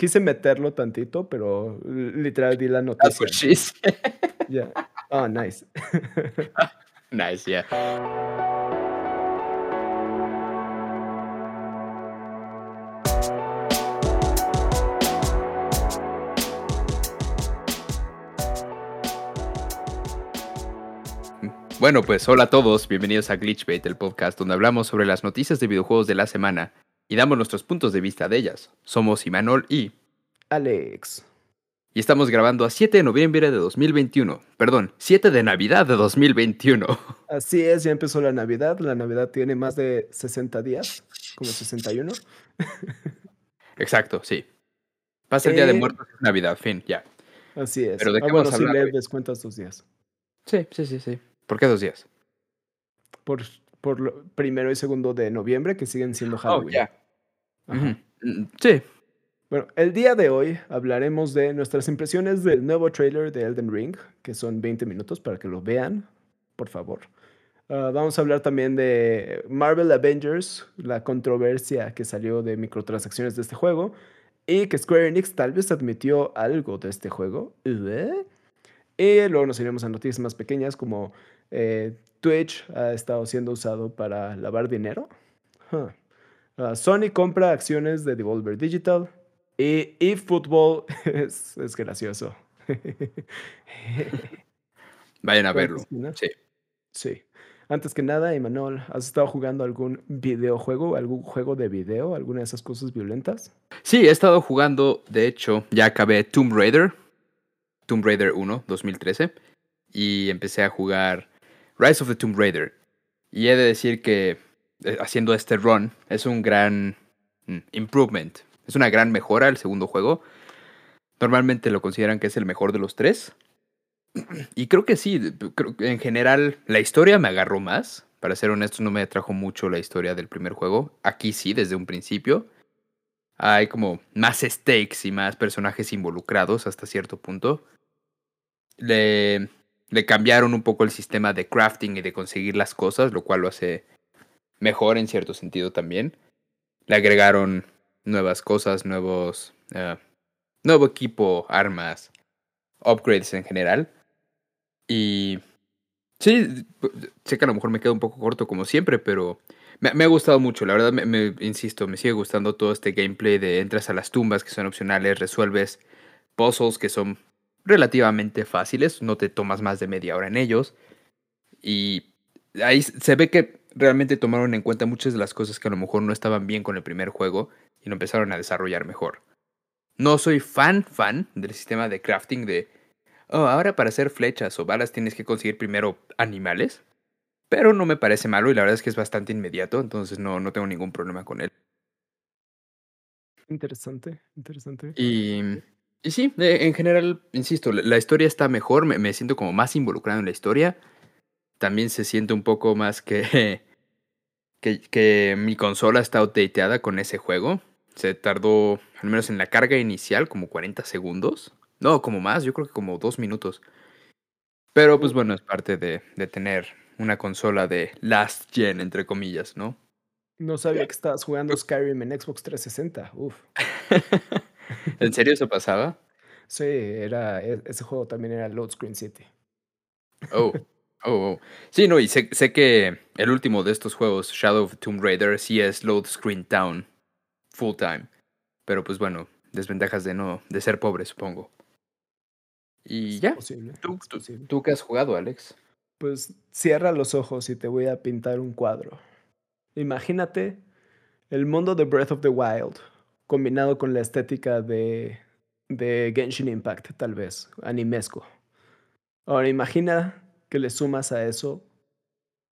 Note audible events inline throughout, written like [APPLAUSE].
quise meterlo tantito, pero literal di la noticia. That's [LAUGHS] Yeah. Oh, nice. [LAUGHS] nice, yeah. Bueno, pues hola a todos, bienvenidos a Glitchbait, el podcast donde hablamos sobre las noticias de videojuegos de la semana y damos nuestros puntos de vista de ellas. Somos Imanol y Alex. Y estamos grabando a 7 de noviembre de 2021. Perdón, 7 de Navidad de 2021. Así es, ya empezó la Navidad. La Navidad tiene más de 60 días, como 61. Exacto, sí. Pasa el Día de eh, Muertos, Navidad, fin, ya. Así es. Pero de ah, qué bueno, sí le descuentas estos días. Sí, sí, sí, sí. ¿Por qué dos días? Por, por primero y segundo de noviembre, que siguen siendo oh, Halloween. Mm, sí. Bueno, el día de hoy hablaremos de nuestras impresiones del nuevo trailer de Elden Ring, que son 20 minutos para que lo vean, por favor. Ah, vamos a hablar también de Marvel Avengers, la controversia que salió de microtransacciones de este juego y que Square Enix tal vez admitió algo de este juego. ¿Eh? Y luego nos iremos a noticias más pequeñas como eh, Twitch ha estado siendo usado para lavar dinero. Ah, Sony compra acciones de Devolver Digital. Y eFootball [LAUGHS] es, es gracioso. [LAUGHS] Vayan a verlo. Sí. Sí. Antes que nada, Emanuel, ¿has estado jugando algún videojuego, algún juego de video, alguna de esas cosas violentas? Sí, he estado jugando, de hecho, ya acabé Tomb Raider, Tomb Raider 1, 2013, y empecé a jugar Rise of the Tomb Raider. Y he de decir que haciendo este run es un gran mm, improvement, es una gran mejora el segundo juego. Normalmente lo consideran que es el mejor de los tres. Y creo que sí, creo en general la historia me agarró más. Para ser honesto, no me atrajo mucho la historia del primer juego. Aquí sí, desde un principio. Hay como más stakes y más personajes involucrados hasta cierto punto. Le cambiaron un poco el sistema de crafting y de conseguir las cosas, lo cual lo hace mejor en cierto sentido también. Le agregaron nuevas cosas, nuevos... Uh, nuevo equipo, armas, upgrades en general. Y... Sí, sé que a lo mejor me quedo un poco corto como siempre, pero me, ha gustado mucho. La verdad, me, insisto, me sigue gustando todo este gameplay de entras a las tumbas que son opcionales, resuelves puzzles que son relativamente fáciles, no te tomas más de media hora en ellos. Y ahí se ve que realmente tomaron en cuenta muchas de las cosas que a lo mejor no estaban bien con el primer juego y lo empezaron a desarrollar mejor. No soy fan, fan del sistema de crafting de, oh, ahora para hacer flechas o balas tienes que conseguir primero animales, pero no me parece malo y la verdad es que es bastante inmediato, entonces no, no tengo ningún problema con él. Interesante, interesante. Y y sí, en general, insisto, la, historia está mejor, me, siento como más involucrado en la historia. También se siente un poco más que, [LAUGHS] que, que mi consola está updateada con ese juego. Se tardó, al menos en la carga inicial, como 40 segundos. No, como más, yo creo que como dos minutos. Pero pues bueno, es parte de, de tener una consola de last gen, entre comillas, ¿no? No sabía que estabas jugando Skyrim en Xbox 360. Uf. [LAUGHS] ¿En serio eso pasaba? Sí, era, e, ese juego también era Load Screen City. Oh, [LAUGHS] oh, oh. Sí, no, y sé, sé que el último de estos juegos, Shadow of Tomb Raider, sí es Load Screen Town, full time. Pero pues bueno, desventajas de no, de ser pobre, supongo. Y ya. ¿Tú, ¿Tú qué has jugado, Alex? Pues cierra los ojos y te voy a pintar un cuadro. Imagínate el mundo de Breath of the Wild, combinado con la estética de, de Genshin Impact, tal vez, animesco. Ahora imagina que le sumas a eso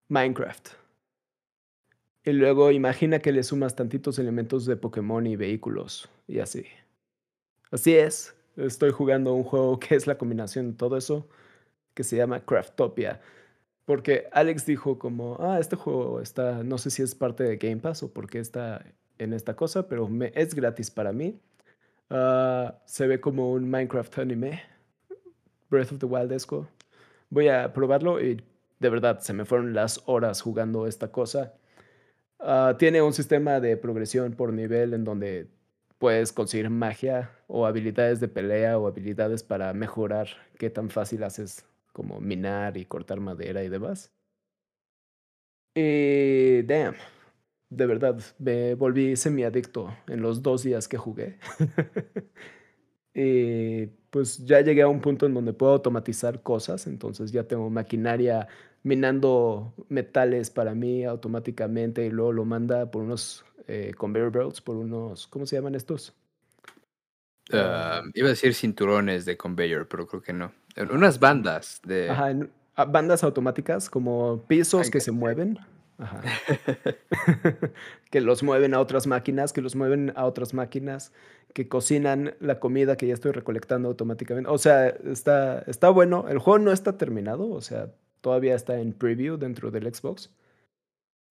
Minecraft. Y luego imagina que le sumas tantitos elementos de Pokémon y vehículos y así. Así es, estoy jugando un juego que es la combinación de todo eso, que se llama Craftopia. Porque Alex dijo como, ah, este juego está, no sé si es parte de Game Pass o porque está en esta cosa, pero me, es gratis para mí. Ah, se ve como un Minecraft anime, Breath of the Wild esco. Voy a probarlo y de verdad se me fueron las horas jugando esta cosa. Ah, tiene un sistema de progresión por nivel en donde puedes conseguir magia o habilidades de pelea o habilidades para mejorar qué tan fácil haces como minar y cortar madera y demás. Y damn, de verdad, me volví semiadicto en los dos días que jugué. [LAUGHS] y pues ya llegué a un punto en donde puedo automatizar cosas, entonces ya tengo maquinaria minando metales para mí automáticamente y luego lo manda por unos eh, conveyor belts, por unos, ¿cómo se llaman estos? Ah, iba a decir cinturones de conveyor, pero creo que no. Unas bandas de... Ajá, ah, bandas automáticas como pisos que se mueven. Ajá. [LAUGHS] que los mueven a otras máquinas, que los mueven a otras máquinas, que cocinan la comida que ya estoy recolectando automáticamente. O sea, está, está bueno. El juego no está terminado, o sea, todavía está en preview dentro del Xbox.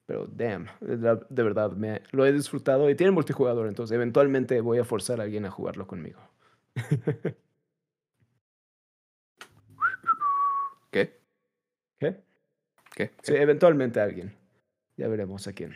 Pero damn, de verdad, me, lo he disfrutado y tiene multijugador, entonces eventualmente voy a forzar a alguien a jugarlo conmigo. [LAUGHS] ¿Qué? ¿Qué? ¿Qué? Sí, eventualmente alguien. Ya veremos a quién.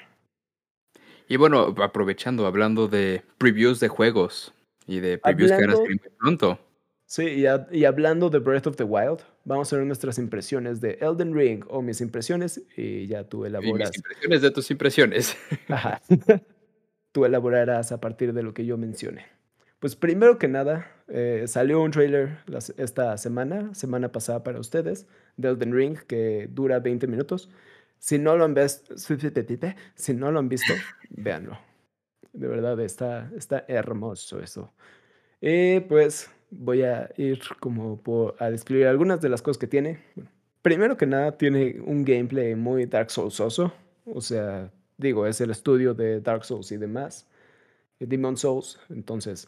Y bueno, aprovechando, hablando de previews de juegos y de previews que van a salir pronto. Sí, y, hablando de Breath of the Wild, vamos a ver nuestras impresiones de Elden Ring o mis impresiones y ya tú elaboras. mis impresiones de tus impresiones. [LAUGHS] Ajá. [LAUGHS] tú elaborarás a partir de lo que yo mencione. Pues primero que nada, eh, salió un trailer esta semana, semana pasada para ustedes, de Elden Ring, que dura 20 minutos. Si no lo han, visto, si no lo han visto, véanlo. De verdad, está, está hermoso eso. Y pues voy a ir como a describir algunas de las cosas que tiene. Primero que nada, tiene un gameplay muy Dark Soulsoso. O sea, digo, es el estudio de Dark Souls y demás. Demon Souls. Entonces,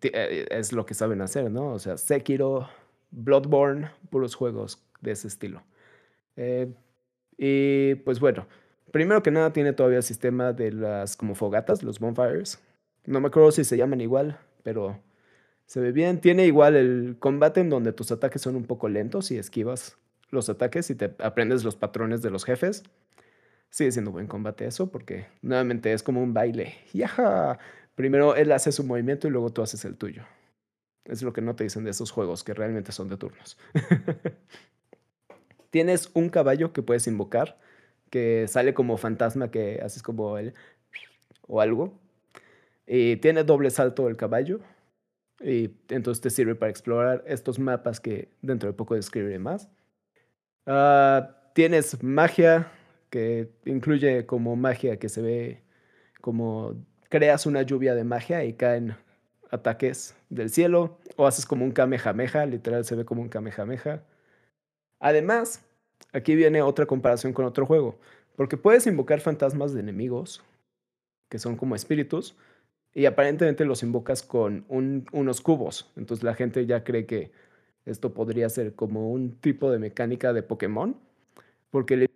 eh, es lo que saben hacer, ¿no? O sea, Sekiro, Bloodborne, puros juegos de ese estilo. Eh, y pues bueno, primero que nada tiene todavía el sistema de las como fogatas, los bonfires. No me acuerdo si se llaman igual, pero se ve bien. Tiene igual el combate en donde tus ataques son un poco lentos y esquivas los ataques y te aprendes los patrones de los jefes. Sigue siendo buen combate eso porque nuevamente es como un baile. ¡Yaja! Primero él hace su movimiento y luego tú haces el tuyo. Es lo que no te dicen de esos juegos que realmente son de turnos. [LAUGHS] Tienes un caballo que puedes invocar que sale como fantasma que haces como él o algo. Y tiene doble salto el caballo y entonces te sirve para explorar estos mapas que dentro de poco describiré más. Ah, tienes magia, que incluye como magia que se ve como creas una lluvia de magia y caen ataques del cielo, o haces como un kamehameha, literal se ve como un kamehameha. Además, aquí viene otra comparación con otro juego, porque puedes invocar fantasmas de enemigos, que son como espíritus, y aparentemente los invocas con unos cubos. Entonces la gente ya cree que esto podría ser como un tipo de mecánica de Pokémon, porque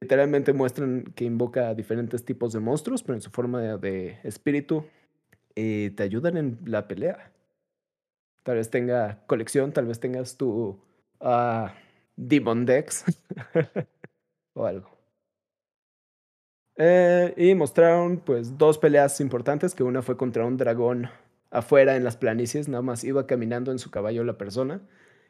literalmente muestran que invoca diferentes tipos de monstruos, pero en su forma de, espíritu, te ayudan en la pelea. Tal vez tenga colección, tal vez tengas tu uh, Demon Dex [LAUGHS] o algo. Eh, y mostraron pues dos peleas importantes, que una fue contra un dragón afuera en las planicies, nada más iba caminando en su caballo la persona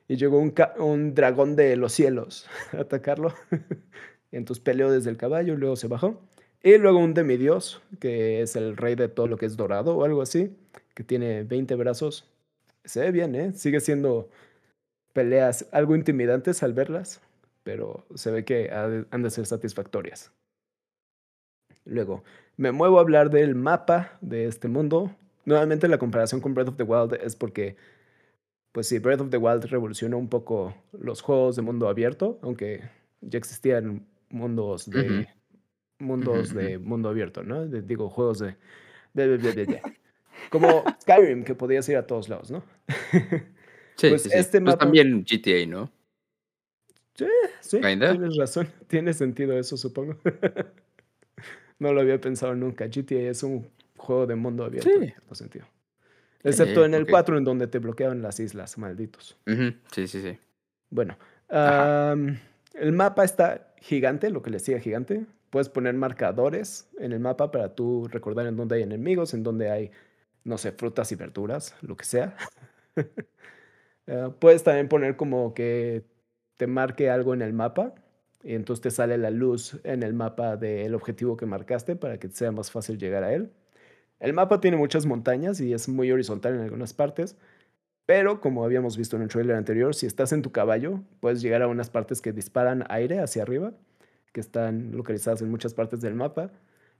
y llegó un, un dragón de los cielos [LAUGHS] a atacarlo. [LAUGHS] Entonces peleó desde el caballo luego se bajó. Y luego un demidios, que es el rey de todo lo que es dorado o algo así, que tiene 20 brazos. Se ve bien, ¿eh? Sigue siendo peleas algo intimidantes al verlas, pero se ve que han de ser satisfactorias. Luego, me muevo a hablar del mapa de este mundo. Nuevamente la comparación con Breath of the Wild es porque, pues sí, Breath of the Wild revolucionó un poco los juegos de mundo abierto, aunque ya existían mundos de mundos de mundo abierto, ¿no? digo, juegos de, como [LAUGHS] Skyrim, que podías ir a todos lados, ¿no? [LAUGHS] sí, pues este pues también GTA, ¿no? Sí, sí, tienes razón. [LAUGHS] Tiene sentido eso, supongo. [LAUGHS] No lo había pensado nunca. GTA es un juego de mundo abierto. Sí. En sentido. Excepto en el 4 en donde te bloqueaban las islas, malditos. Sí, sí, sí. Bueno, el mapa está gigante, lo que le sigue gigante. Puedes poner marcadores en el mapa para tú recordar en dónde hay enemigos, en dónde hay no sé, frutas y verduras, lo que sea. [LAUGHS] Eh, puedes también poner como que te marque algo en el mapa y entonces te sale la luz en el mapa del objetivo que marcaste para que sea más fácil llegar a él. El mapa tiene muchas montañas y es muy horizontal en algunas partes, pero como habíamos visto en el trailer anterior, si estás en tu caballo, puedes llegar a unas partes que disparan aire hacia arriba, que están localizadas en muchas partes del mapa,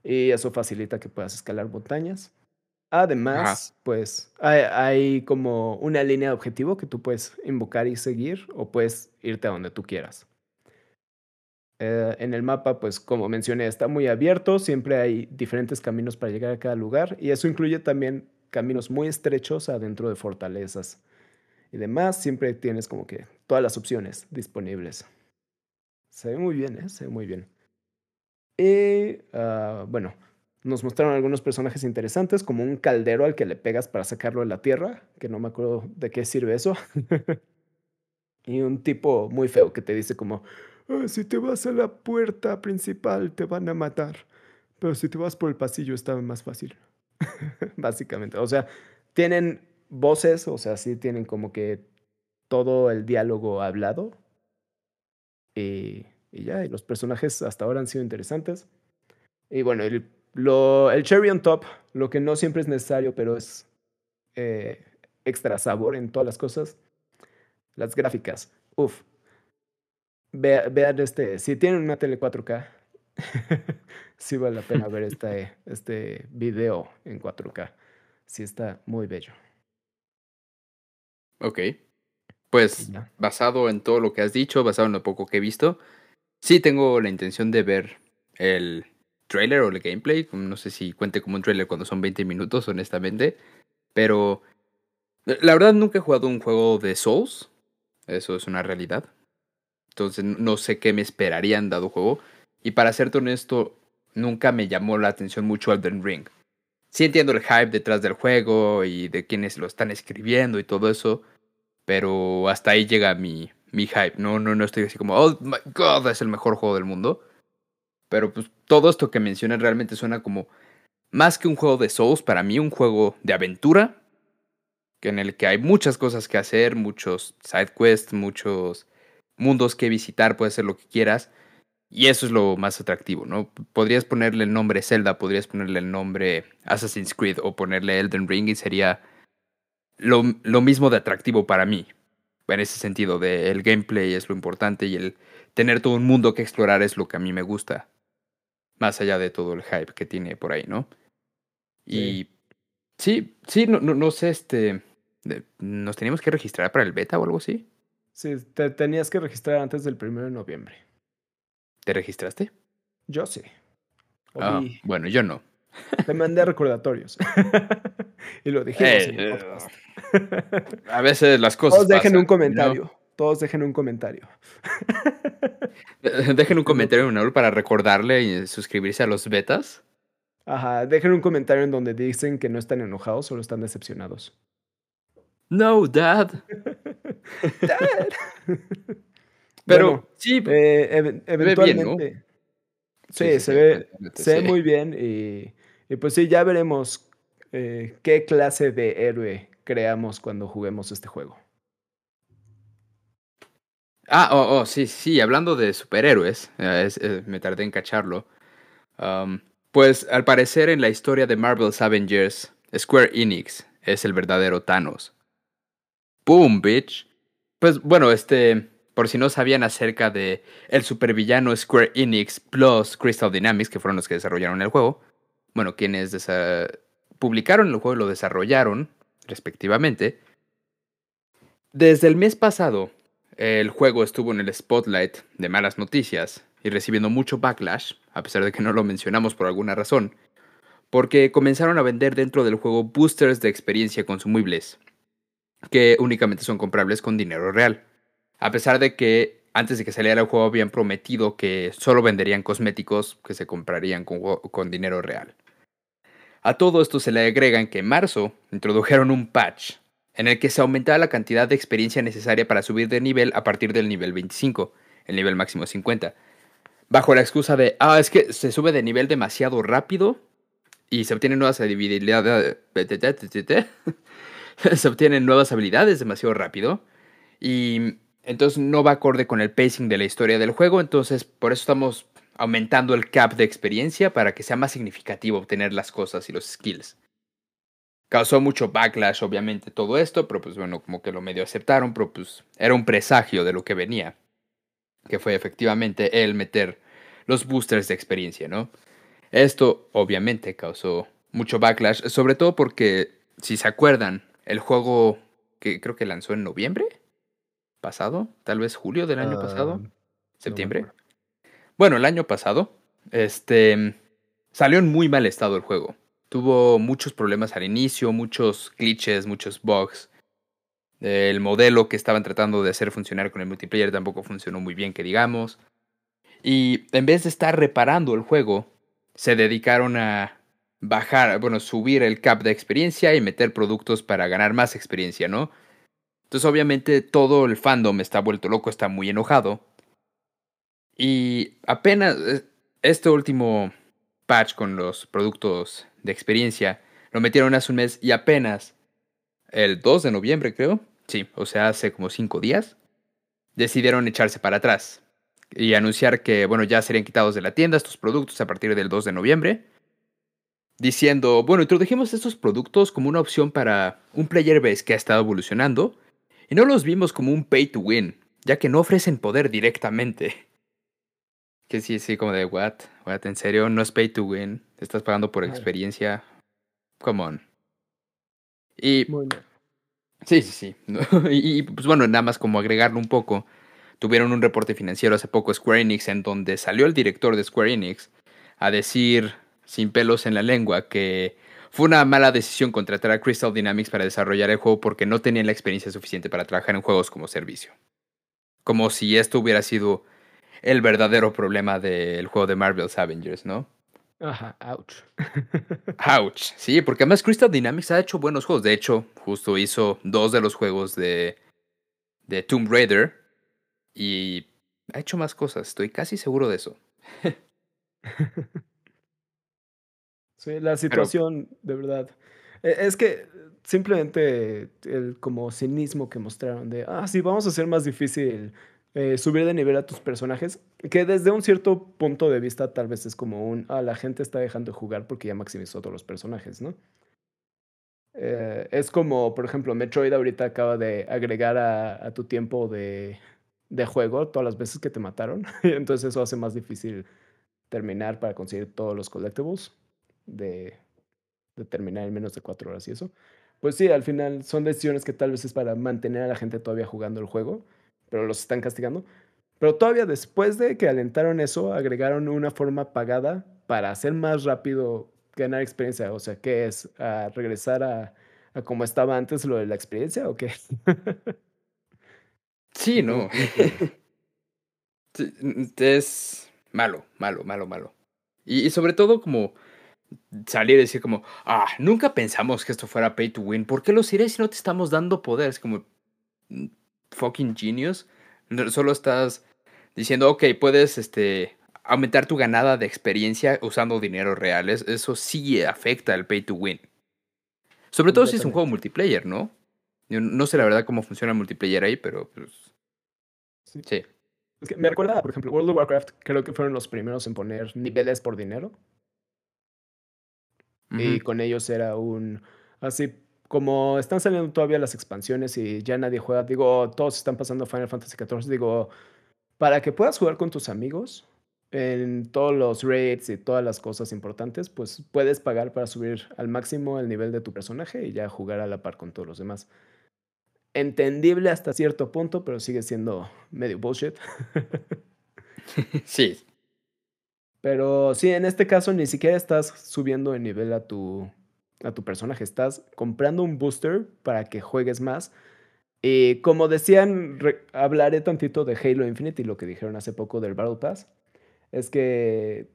y eso facilita que puedas escalar montañas. Además, pues hay, hay, como una línea de objetivo que tú puedes invocar y seguir o puedes irte a donde tú quieras. Eh, en el mapa, pues como mencioné, está muy abierto, siempre hay diferentes caminos para llegar a cada lugar y eso incluye también caminos muy estrechos adentro de fortalezas y demás. Siempre tienes como que todas las opciones disponibles. Se ve muy bien, ¿eh? Se ve muy bien. Y uh, bueno, nos mostraron algunos personajes interesantes, como un caldero al que le pegas para sacarlo de la tierra, que no me acuerdo de qué sirve eso. [LAUGHS] y un tipo muy feo que te dice como, Ah, si te vas a la puerta principal te van a matar. Pero si te vas por el pasillo está más fácil. [LAUGHS] Básicamente. O sea, tienen voces, o sea, sí tienen como que todo el diálogo hablado. Y, ya, los personajes hasta ahora han sido interesantes. Y bueno, el, lo, el cherry on top, lo que no siempre es necesario, pero es eh, extra sabor en todas las cosas. Las gráficas. Uf, vean este, si tienen una tele 4K, [LAUGHS] sí vale la pena ver este, este video en 4K. Sí está muy bello. Ok. Pues basado en todo lo que has dicho, basado en lo poco que he visto, sí tengo la intención de ver el trailer o el gameplay. No sé si cuente como un trailer cuando son 20 minutos, honestamente. Pero la verdad nunca he jugado un juego de Souls. Eso es una realidad. Entonces no sé qué me esperarían dado juego. Y para serte honesto, nunca me llamó la atención mucho Elden Ring. Sí entiendo el hype detrás del juego y de quienes lo están escribiendo y todo eso, pero hasta ahí llega mi, mi hype. No, no, no estoy así como, oh my god, es el mejor juego del mundo. Pero pues todo esto que mencioné realmente suena como más que un juego de Souls, para mí un juego de aventura, que en el que hay muchas cosas que hacer, muchos side quests, muchos mundos que visitar, puede ser lo que quieras. Y eso es lo más atractivo, ¿no? Podrías ponerle el nombre Zelda, podrías ponerle el nombre Assassin's Creed o ponerle Elden Ring y sería lo, lo mismo de atractivo para mí. En ese sentido, de el gameplay es lo importante y el tener todo un mundo que explorar es lo que a mí me gusta. Más allá de todo el hype que tiene por ahí, ¿no? Y sí, sí, no, no, no sé, este... ¿Nos teníamos que registrar para el beta o algo así? Sí, te tenías que registrar antes del 1 de noviembre. ¿Te registraste? Yo sí. Ah, bueno, yo no. Te mandé recordatorios. [LAUGHS] y lo dijimos en el eh, podcast. a veces las cosas. Todos dejen un comentario. Todos dejen un comentario. [LAUGHS] dejen un comentario en para recordarle y suscribirse a los betas. Ajá, dejen un comentario en donde dicen que no están enojados, solo están decepcionados. No, Dad. [LAUGHS] Dad. [LAUGHS] Pero sí, eh, eventualmente. Sí, se, ve, se ve muy bien y, y, pues sí, ya veremos eh, qué clase de héroe creamos cuando juguemos este juego. Ah, oh, oh sí, sí, hablando de superhéroes, eh, me tardé en cacharlo. Um, pues al parecer en la historia de Marvel's Avengers, Square Enix es el verdadero Thanos. Boom, bitch. Pues bueno, este, por si no sabían acerca de el supervillano Square Enix plus Crystal Dynamics, que fueron los que desarrollaron el juego, bueno, quienes publicaron el juego y lo desarrollaron, respectivamente. Desde el mes pasado, el juego estuvo en el spotlight de malas noticias y recibiendo mucho backlash, a pesar de que no lo mencionamos por alguna razón, porque comenzaron a vender dentro del juego boosters de experiencia consumibles, que únicamente son comprables con dinero real. A pesar de que antes de que saliera el juego habían prometido que solo venderían cosméticos que se comprarían con, dinero real. A todo esto se le agregan que en marzo introdujeron un patch en el que se aumentaba la cantidad de experiencia necesaria para subir de nivel a partir del nivel 25, el nivel máximo 50, bajo la excusa de, ah, es que se sube de nivel demasiado rápido y se obtienen nuevas habilidades. [LAUGHS] se obtienen nuevas habilidades demasiado rápido. Y entonces no va acorde con el pacing de la historia del juego. Entonces, por eso estamos aumentando el cap de experiencia para que sea más significativo obtener las cosas y los skills. Causó mucho backlash, obviamente, todo esto, pero pues bueno, como que lo medio aceptaron, pero pues era un presagio de lo que venía. Que fue efectivamente el meter los boosters de experiencia, ¿no? Esto obviamente causó mucho backlash, sobre todo porque, si se acuerdan, el juego que creo que lanzó en noviembre pasado, tal vez julio del año pasado, ah, septiembre. bueno, el año pasado, este, salió en muy mal estado el juego. Tuvo muchos problemas al inicio, muchos glitches, muchos bugs. El modelo que estaban tratando de hacer funcionar con el multiplayer tampoco funcionó muy bien, que digamos. Y en vez de estar reparando el juego, se dedicaron a bajar, bueno, subir el cap de experiencia y meter productos para ganar más experiencia, ¿no? Entonces obviamente todo el fandom está vuelto loco, está muy enojado. Y apenas eh, este último patch con los productos de experiencia lo metieron hace un mes y apenas el 2 de noviembre creo, sí, o sea, hace como 5 días, decidieron echarse para atrás y anunciar que, bueno, ya serían quitados de la tienda estos productos a partir del 2 de noviembre diciendo, bueno, introdujimos estos productos como una opción para un player base que ha estado evolucionando y no los vimos como un pay to win, ya que no ofrecen poder directamente. Que sí, sí, como de, what, what, en serio, no es pay to win, estás pagando por experiencia, come on. Y... Sí, sí, sí. [LAUGHS] y, pues bueno, nada más como agregarlo un poco, tuvieron un reporte financiero hace poco Square Enix en donde salió el director de Square Enix a decir sin pelos en la lengua que fue una mala decisión contratar a Crystal Dynamics para desarrollar el juego porque no tenían la experiencia suficiente para trabajar en juegos como servicio. Como si esto hubiera sido el verdadero problema del juego de Marvel's Avengers, ¿no? Ajá, ouch. ouch, sí, porque además Crystal Dynamics ha hecho buenos juegos. De hecho, justo hizo dos de los juegos de, de Tomb Raider y ha hecho más cosas, estoy casi seguro de eso. [LAUGHS] Sí, la situación, de verdad. E, es que simplemente el como cinismo que mostraron de, ah, sí, vamos a hacer más difícil eh, subir de nivel a tus personajes, que desde un cierto punto de vista tal vez es como un, ah, la gente está dejando de jugar porque ya maximizó todos los personajes, ¿no? Eh, es como, por ejemplo, Metroid ahorita acaba de agregar a, tu tiempo de, de, juego todas las veces que te mataron, [LAUGHS] entonces eso hace más difícil terminar para conseguir todos los collectibles de, terminar en menos de cuatro horas y eso. Pues sí, al final son decisiones que tal vez es para mantener a la gente todavía jugando el juego, pero los están castigando. Pero todavía después de que alentaron eso, agregaron una forma pagada para hacer más rápido ganar experiencia. O sea, ¿qué es? ¿A regresar a, a como estaba antes lo de la experiencia o qué? [LAUGHS] sí, no. [LAUGHS] es malo, malo, malo, malo. y sobre todo como salir y decir como, ah, nunca pensamos que esto fuera pay to win. ¿Por qué lo iré si no te estamos dando poder? Es como, fucking genius. Solo estás diciendo, ok, puedes este, aumentar tu ganada de experiencia usando dinero real. Eso sí afecta al pay to win. Sobre todo si es un juego multiplayer, ¿no? no sé la verdad cómo funciona el multiplayer ahí, pero pues... Sí. Es que me recuerda, por ejemplo, World of Warcraft, creo que fueron los primeros en poner niveles por dinero. Y con ellos era un... Así como están saliendo todavía las expansiones y ya nadie juega, digo, todos están pasando Final Fantasy XIV, digo, para que puedas jugar con tus amigos en todos los raids y todas las cosas importantes, pues puedes pagar para subir al máximo el nivel de tu personaje y ya jugar a la par con todos los demás. Entendible hasta cierto punto, pero sigue siendo medio bullshit. [LAUGHS] sí, pero sí, en este caso ni siquiera estás subiendo de nivel a tu, a tu personaje, estás comprando un booster para que juegues más. Y como decían, hablaré tantito de Halo Infinite y lo que dijeron hace poco del Battle Pass. Es que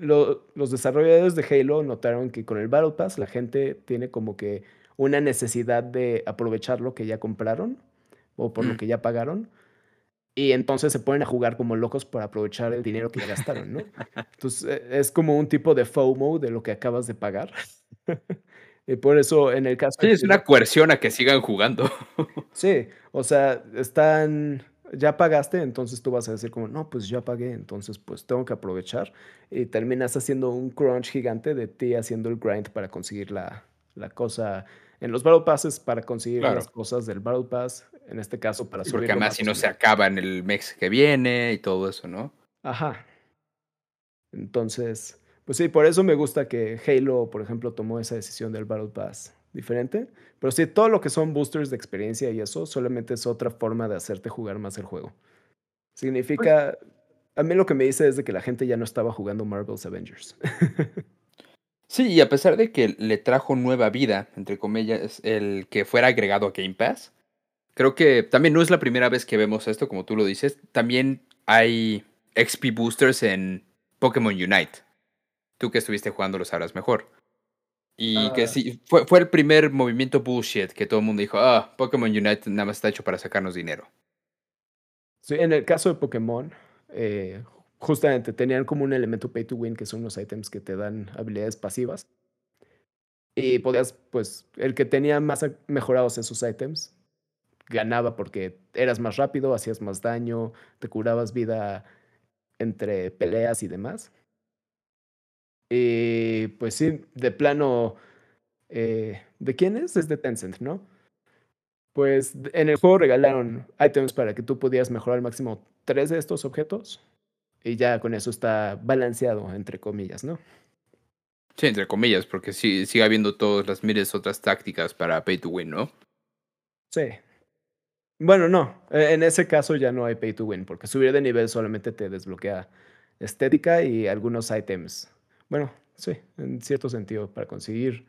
los desarrolladores de Halo notaron que con el Battle Pass la gente tiene como que una necesidad de aprovechar lo que ya compraron o por lo mm. que ya pagaron y entonces se ponen a jugar como locos para aprovechar el dinero que ya gastaron, ¿no? [LAUGHS] Entonces e, es como un tipo de FOMO de lo que acabas de pagar. [LAUGHS] y por eso en el caso... Sí, es una coerción a que sigan jugando. [LAUGHS] sí, o sea, están... Ya pagaste, entonces tú vas a decir como, no, pues ya pagué, entonces pues tengo que aprovechar. Y terminas haciendo un crunch gigante de ti haciendo el grind para conseguir la, la cosa en los Battle Passes para conseguir las cosas del Battle Pass, en este caso para subir. Porque además si no se acaba en el mes que viene y todo eso, ¿no? Ajá. Entonces, pues sí, por eso me gusta que Halo, por ejemplo, tomó esa decisión del Battle Pass diferente. Pero sí, todo lo que son boosters de experiencia y eso solamente es otra forma de hacerte jugar más el juego. Significa, a mí lo que me dice es de que la gente ya no estaba jugando Marvel's Avengers. [LAUGHS] Sí, y a pesar de que le trajo nueva vida, entre comillas, el que fuera agregado a Game Pass, creo que también no es la primera vez que vemos esto, como tú lo dices. También hay XP boosters en Pokémon Unite. Tú que estuviste jugando lo sabrás mejor. Y que ah. sí, fue, fue el primer movimiento bullshit que todo el mundo dijo, ah, Pokémon Unite nada más está hecho para sacarnos dinero. Sí, en el caso de Pokémon, eh, justamente tenían como un elemento pay to win, que son los ítems que te dan habilidades pasivas. Y podías, pues, el que tenía más mejorados esos ítems ganaba porque eras más rápido, hacías más daño, te curabas vida entre peleas y demás. Y pues sí, de plano, eh, ¿de quién es? Es de Tencent, ¿no? Pues en el juego regalaron ítems para que tú pudieras mejorar al máximo tres de estos objetos y ya con eso está balanceado, entre comillas, ¿no? Sí, entre comillas, porque sí, sigue habiendo todas las miles otras tácticas para pay to win, ¿no? Sí. Bueno, no, e, en ese caso ya no hay pay to win, porque subir de nivel solamente te desbloquea estética y algunos ítems. Bueno, sí, en cierto sentido, para conseguir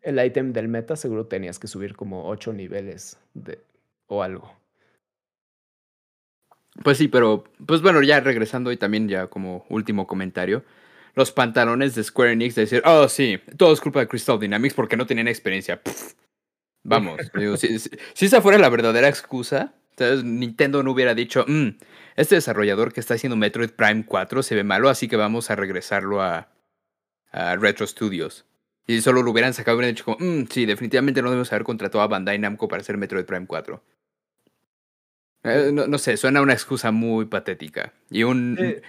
el ítem del meta seguro tenías que subir como ocho niveles de, o algo. Pues sí, pero pues bueno, ya regresando y también ya como último comentario, los pantalones de Square Enix de decir, oh sí, todo es culpa de Crystal Dynamics porque no tenían experiencia. Vamos, [LAUGHS] si, esa fuera la verdadera excusa, entonces Nintendo no hubiera dicho, mm, este desarrollador que está haciendo Metroid Prime 4 se ve malo, así que vamos a regresarlo a, a Retro Studios. Y solo lo hubieran sacado, hubieran dicho como, mm, sí, definitivamente no debemos haber contratado a Bandai Namco para hacer Metroid Prime 4. Eh, no, sé, suena una excusa muy patética. Y un.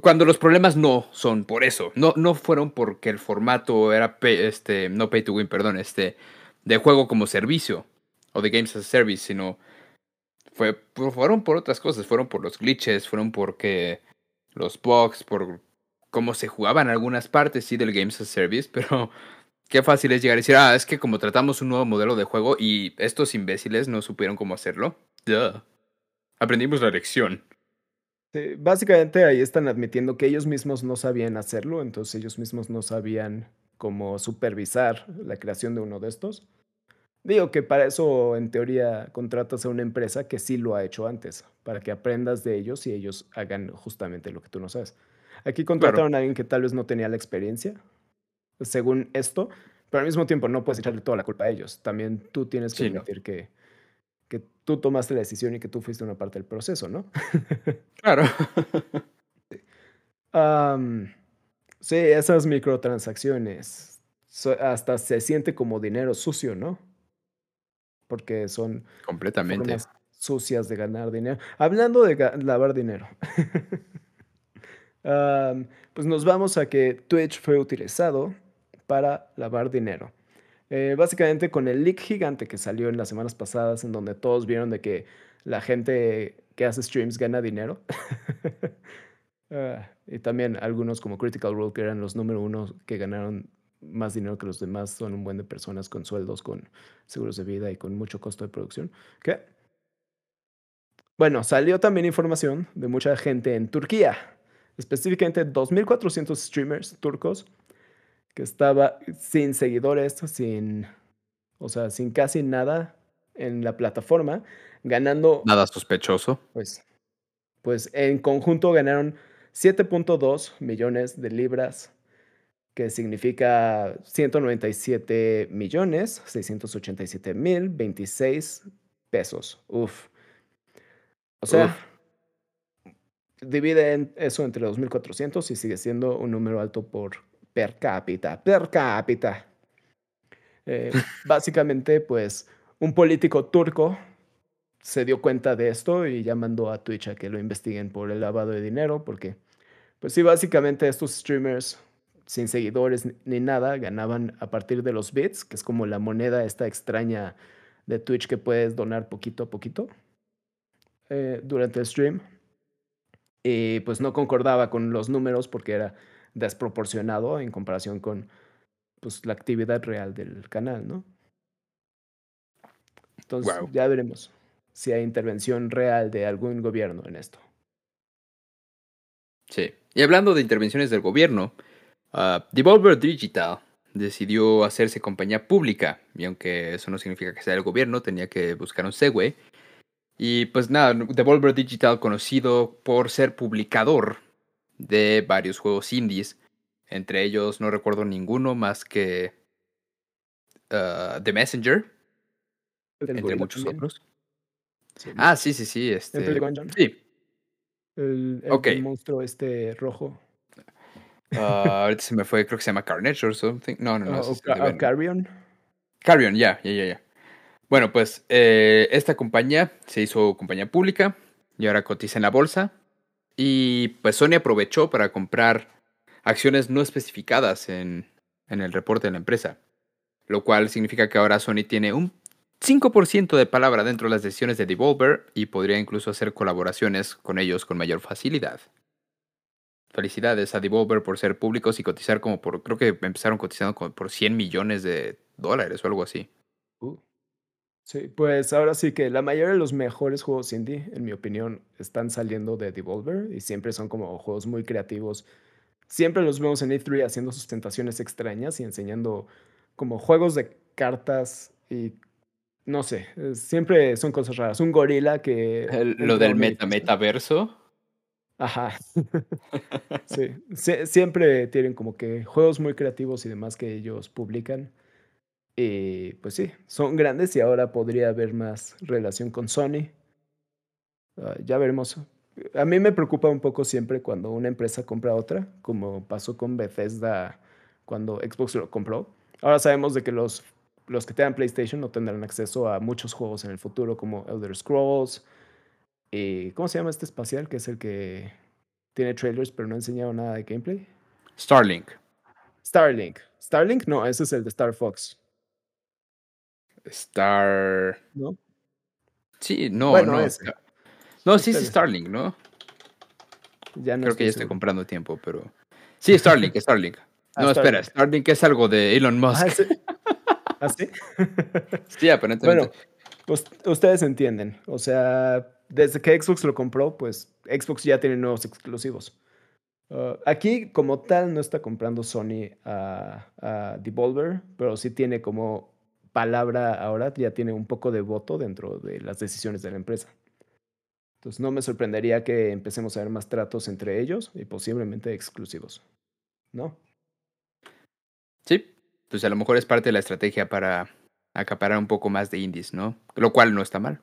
cuando los problemas no son por eso. No, no fueron porque el formato era este. No pay to win, perdón, este. de juego como servicio. O de games as a service, sino. Fue, fueron por otras cosas. Fueron por los glitches, fueron porque. los bugs, por cómo se jugaban algunas partes, sí, del games as service, [LAUGHS] pero. Qué fácil es llegar y decir, ah, es que como tratamos un nuevo modelo de juego y estos imbéciles no supieron cómo hacerlo. Duh. Aprendimos la lección. básicamente ahí están admitiendo que ellos mismos no sabían hacerlo, entonces ellos mismos no sabían cómo supervisar la creación de uno de estos. Digo que para eso, en teoría, contratas a una empresa que sí lo ha hecho antes, para que aprendas de ellos y ellos hagan justamente lo que tú no sabes. Aquí contrataron a alguien que tal vez no tenía la experiencia, según esto, pero al mismo tiempo no puedes echarle toda la culpa a ellos. También tú tienes que admitir que que tú tomaste la decisión y que tú fuiste una parte del proceso, ¿no? [LAUGHS] claro. sí, esas microtransacciones hasta se siente como dinero sucio, ¿no? Porque son completamente sucias de ganar dinero. Hablando de lavar dinero. [LAUGHS] pues nos vamos a que Twitch fue utilizado para lavar dinero. Eh, básicamente con el leak gigante que salió en las semanas pasadas, en donde todos vieron de que la gente que hace streams gana dinero. [LAUGHS] Ah, y también algunos como Critical Role, que eran los número uno que ganaron más dinero que los demás, son un buen de personas con sueldos, con seguros de vida y con mucho costo de producción. ¿Qué? Bueno, salió también información de mucha gente en Turquía, específicamente 2.400 streamers turcos que estaba sin seguidores, sin, o sea, sin casi nada en la plataforma, ganando... Nada sospechoso. Pues, pues en conjunto ganaron 7.2 millones de libras, que significa 197 millones 687 mil 26 pesos. Uf. O sea, divide eso entre 2.400 y sigue siendo un número alto por per cápita. Per cápita. Eh, [LAUGHS] básicamente, pues, un político turco se dio cuenta de esto y ya mandó a Twitch a que lo investiguen por el lavado de dinero, porque, pues sí, básicamente estos streamers sin seguidores ni nada ganaban a partir de los bits, que es como la moneda esta extraña de Twitch que puedes donar poquito a poquito eh, durante el stream. Y pues no concordaba con los números porque era desproporcionado en comparación con pues, la actividad real del canal, ¿no? Entonces, ya veremos si hay intervención real de algún gobierno en esto. Sí. Y hablando de intervenciones del gobierno, uh, Devolver Digital decidió hacerse compañía pública. Y aunque eso no significa que sea el gobierno, tenía que buscar un segue. Y pues nada, Devolver Digital conocido por ser publicador de varios juegos indies. Entre ellos no recuerdo ninguno más que uh, The Messenger. Entre muchos otros. Ah, sí, sí, sí. Este... Sí. El, el monstruo este rojo. Uh, ahorita se me fue, creo que se llama Carnage or something. No, no, no. Uh, Carrion. Carrion, ya, ya, ya, ya. Bueno, pues eh, esta compañía se hizo compañía pública y ahora cotiza en la bolsa. Y pues Sony aprovechó para comprar acciones no especificadas en, en el reporte de la empresa. Lo cual significa que ahora Sony tiene un 5% de palabra dentro de las decisiones de Devolver y podría incluso hacer colaboraciones con ellos con mayor facilidad. Felicidades a Devolver por ser públicos y cotizar como por, creo que empezaron cotizando por 100 millones de dólares o algo así. Uh. Sí, pues ahora sí que la mayoría de los mejores juegos indie, en mi opinión, están saliendo de Devolver y siempre son como juegos muy creativos. Siempre los vemos en E3 haciendo sustentaciones extrañas y enseñando como juegos de cartas y no sé, siempre son cosas raras. Un gorila que... [LAUGHS] lo del meta metaverso. Ajá. [LAUGHS] [LAUGHS] sí, siempre tienen como que juegos muy creativos y demás que ellos publican. Y pues sí, son grandes y ahora podría haber más relación con Sony. Ah, ya veremos. A mí me preocupa un poco siempre cuando una empresa compra otra, como pasó con Bethesda cuando Xbox lo compró. Ahora sabemos de que los los que tengan PlayStation no tendrán acceso a muchos juegos en el futuro como Elder Scrolls. Y, ¿Cómo se llama este espacial? Que es el que tiene trailers pero no ha enseñado nada de gameplay. Starlink. Starlink. Starlink, no, ese es el de Star Fox. Star. ¿No? Sí, no, no. No, sí, sí, Starlink, ¿no? Ya no Creo que ya estoy comprando tiempo, pero. Sí, Starlink, Starlink. Ah, no, espera, Starlink es algo de Elon ah, Musk. [LAUGHS] ¿Ah, sí? sí, aparentemente. Bueno, pues ustedes entienden. O sea, desde que Xbox lo compró, pues Xbox ya tiene nuevos exclusivos. Ah, aquí, como tal, no está comprando Sony a, a, Devolver, pero sí tiene como palabra ahora, ya tiene un poco de voto dentro de las decisiones de la empresa. Entonces, no me sorprendería que empecemos a ver más tratos entre ellos y posiblemente exclusivos. ¿No? Sí, pues a lo mejor es parte de la estrategia para acaparar un poco más de indies, ¿no? Lo cual no está mal.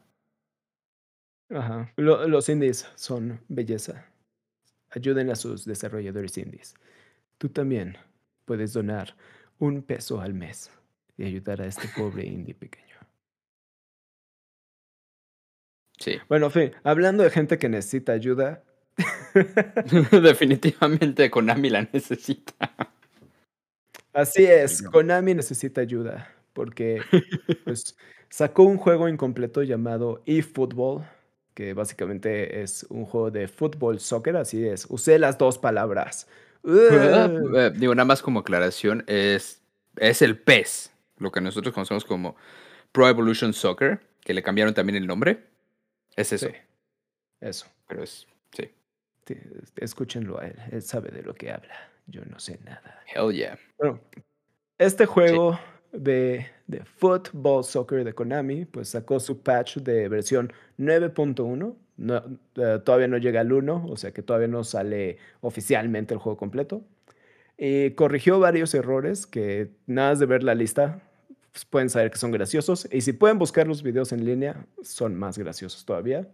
Ajá. los indies son belleza. Ayuden a sus desarrolladores indies. Tú también puedes donar un peso al mes y ayudar a este pobre indie pequeño. Sí. Bueno, fin, hablando de gente que necesita ayuda. [LAUGHS] Definitivamente Konami la necesita. Así es, Konami necesita ayuda porque pues, sacó un juego incompleto llamado eFootball, que básicamente es un juego de fútbol, soccer, así es. Usé las dos palabras. Eh, digo, nada más como aclaración, es, es el PES, lo que nosotros conocemos como Pro Evolution Soccer, que le cambiaron también el nombre. Es eso. eso. Pero es, sí. Escúchenlo a él, él sabe de lo que habla. Yo no sé nada. Hell yeah. Bueno, este juego de, de Football Soccer de Konami, pues sacó su patch de versión 9.1. No, eh, todavía no llega al 1, o sea que todavía no sale oficialmente el juego completo. Y corrigió varios errores que nada más de ver la lista pues pueden saber que son graciosos. Y si pueden buscar los videos en línea, son más graciosos todavía.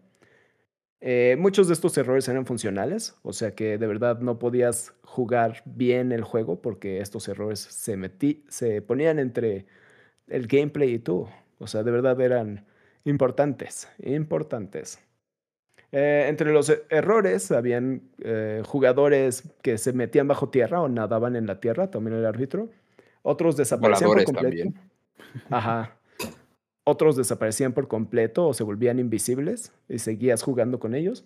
Eh, muchos de estos errores eran funcionales, o sea que de verdad no podías jugar bien el juego porque estos errores se, metí, se ponían entre el gameplay y tú. O sea, de verdad eran importantes, importantes. Eh, entre los e-, errores habían eh, jugadores que se metían bajo tierra o nadaban en la tierra, también el árbitro. Otros desaparecían por completo. Ajá. Otros desaparecían por completo o se volvían invisibles y seguías jugando con ellos.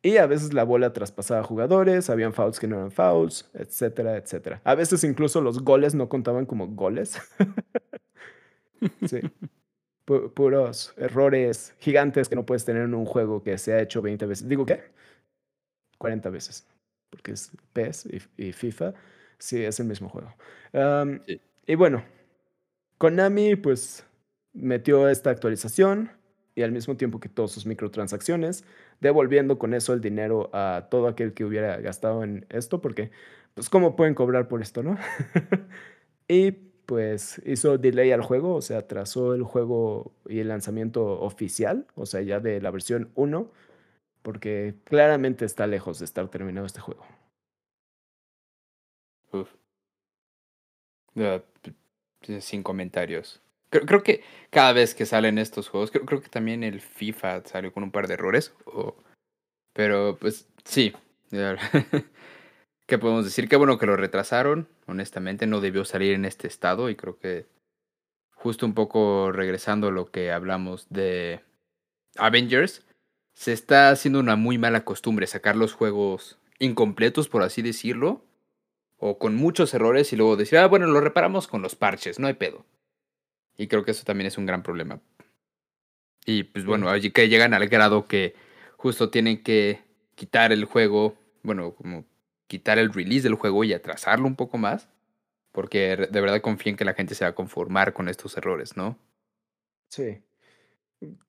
Y a veces la bola traspasaba jugadores, habían fouls que no eran fouls, etcétera, etcétera. A veces incluso los goles no contaban como goles. [LAUGHS] sí. puros errores gigantes que no puedes tener en un juego que se ha hecho 20 veces. Digo, ¿qué? 40 veces. Porque es PES y, FIFA. Sí, es el mismo juego. Y bueno, Konami, pues metió esta actualización y al mismo tiempo que todas sus microtransacciones, devolviendo con eso el dinero a todo aquel que hubiera gastado en esto, porque, pues, ¿cómo pueden cobrar por esto, no? [LAUGHS] y pues hizo delay al juego, o sea, trazó el juego y el lanzamiento oficial, o sea, ya de la versión 1, porque claramente está lejos de estar terminado este juego. Uf. Sin comentarios. Creo, que cada vez que salen estos juegos, creo, que también el FIFA salió con un par de errores. pero pues sí. [LAUGHS] ¿Qué podemos decir? Qué bueno que lo retrasaron. Honestamente, no debió salir en este estado. Y creo que justo un poco regresando a lo que hablamos de Avengers, se está haciendo una muy mala costumbre sacar los juegos incompletos, por así decirlo, o con muchos errores y luego decir, ah, bueno, lo reparamos con los parches, no hay pedo. Y creo que eso también es un gran problema. Y pues bueno, allí que llegan al grado que justo tienen que quitar el juego, bueno, como quitar el release del juego y atrasarlo un poco más, porque de verdad confío en que la gente se va a conformar con estos errores, ¿no? Sí.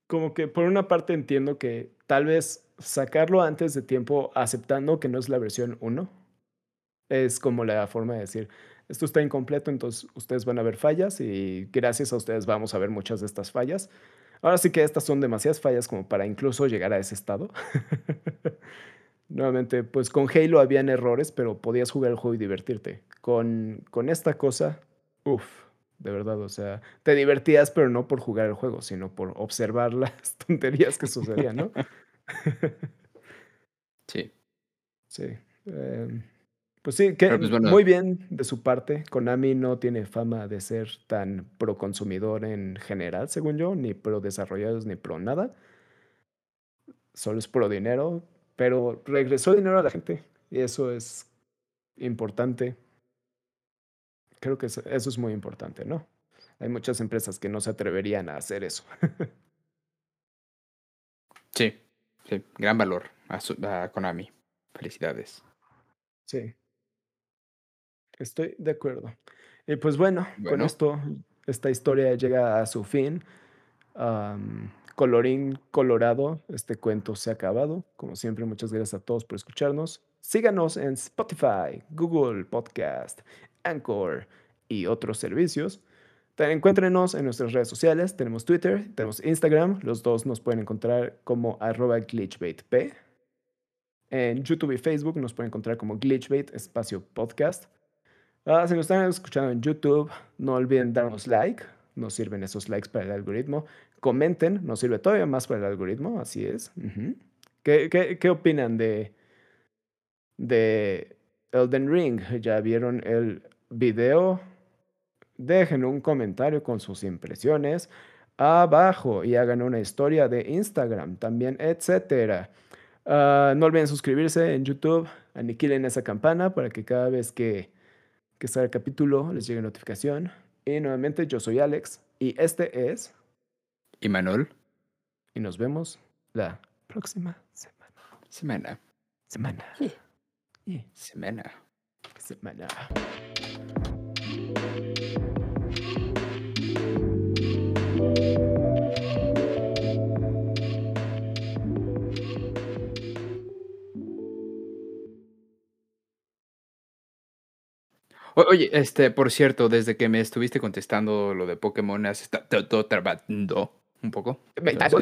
Como que por una parte entiendo que tal vez sacarlo antes de tiempo aceptando que no es la versión 1 es como la forma de decir, esto está incompleto, entonces ustedes van a ver fallas y gracias a ustedes vamos a ver muchas de estas fallas. Ahora sí que estas son demasiadas fallas como para incluso llegar a ese estado. [LAUGHS] Nuevamente, pues con Halo habían errores, pero podías jugar el juego y divertirte. Con, con esta cosa, uff, de verdad, o sea, te divertías, pero no por jugar el juego, sino por observar [LAUGHS] las tonterías que sucedían, ¿no? [LAUGHS] sí. Sí. Eh, pues sí, que pues, muy bien de su parte. Konami no tiene fama de ser tan pro consumidor en general, según yo, ni pro desarrollados, ni pro nada. Solo es pro dinero, pero regresó dinero a la gente y eso es importante. Creo que eso, es muy importante, ¿no? Hay muchas empresas que no se atreverían a hacer eso. [LAUGHS] sí, sí, gran valor a, a Konami. Felicidades. Sí. Estoy de acuerdo. Y pues bueno, con esto, esta historia llega a su fin. colorín colorado, este cuento se ha acabado. Como siempre, muchas gracias a todos por escucharnos. Síganos en Spotify, Google Podcast, Anchor y otros servicios. Encuéntrenos en nuestras redes sociales. Tenemos Twitter, tenemos Instagram. Los dos nos pueden encontrar como arroba glitchbaitp. En YouTube y Facebook nos pueden encontrar como glitchbait espacio podcast. Ah, si nos están escuchando en YouTube, no olviden darnos like. Nos sirven esos likes para el algoritmo. Comenten, nos sirve todavía más para el algoritmo, así es. ¿Qué, qué, qué opinan de, de Elden Ring? ¿Ya vieron el video? Dejen un comentario con sus impresiones abajo y hagan una historia de Instagram también, etcétera. Ah, no olviden suscribirse en YouTube, aniquilen esa campana para que cada vez que que salga el capítulo, les llegue notificación. Y nuevamente yo soy Alex y este es... Imanol. Y nos vemos la próxima semana. Semana. Semana. Semana. Semana. Oye, este, por cierto, desde que me estuviste contestando lo de Pokémon, has estado trabajando un poco. ¿Me estás?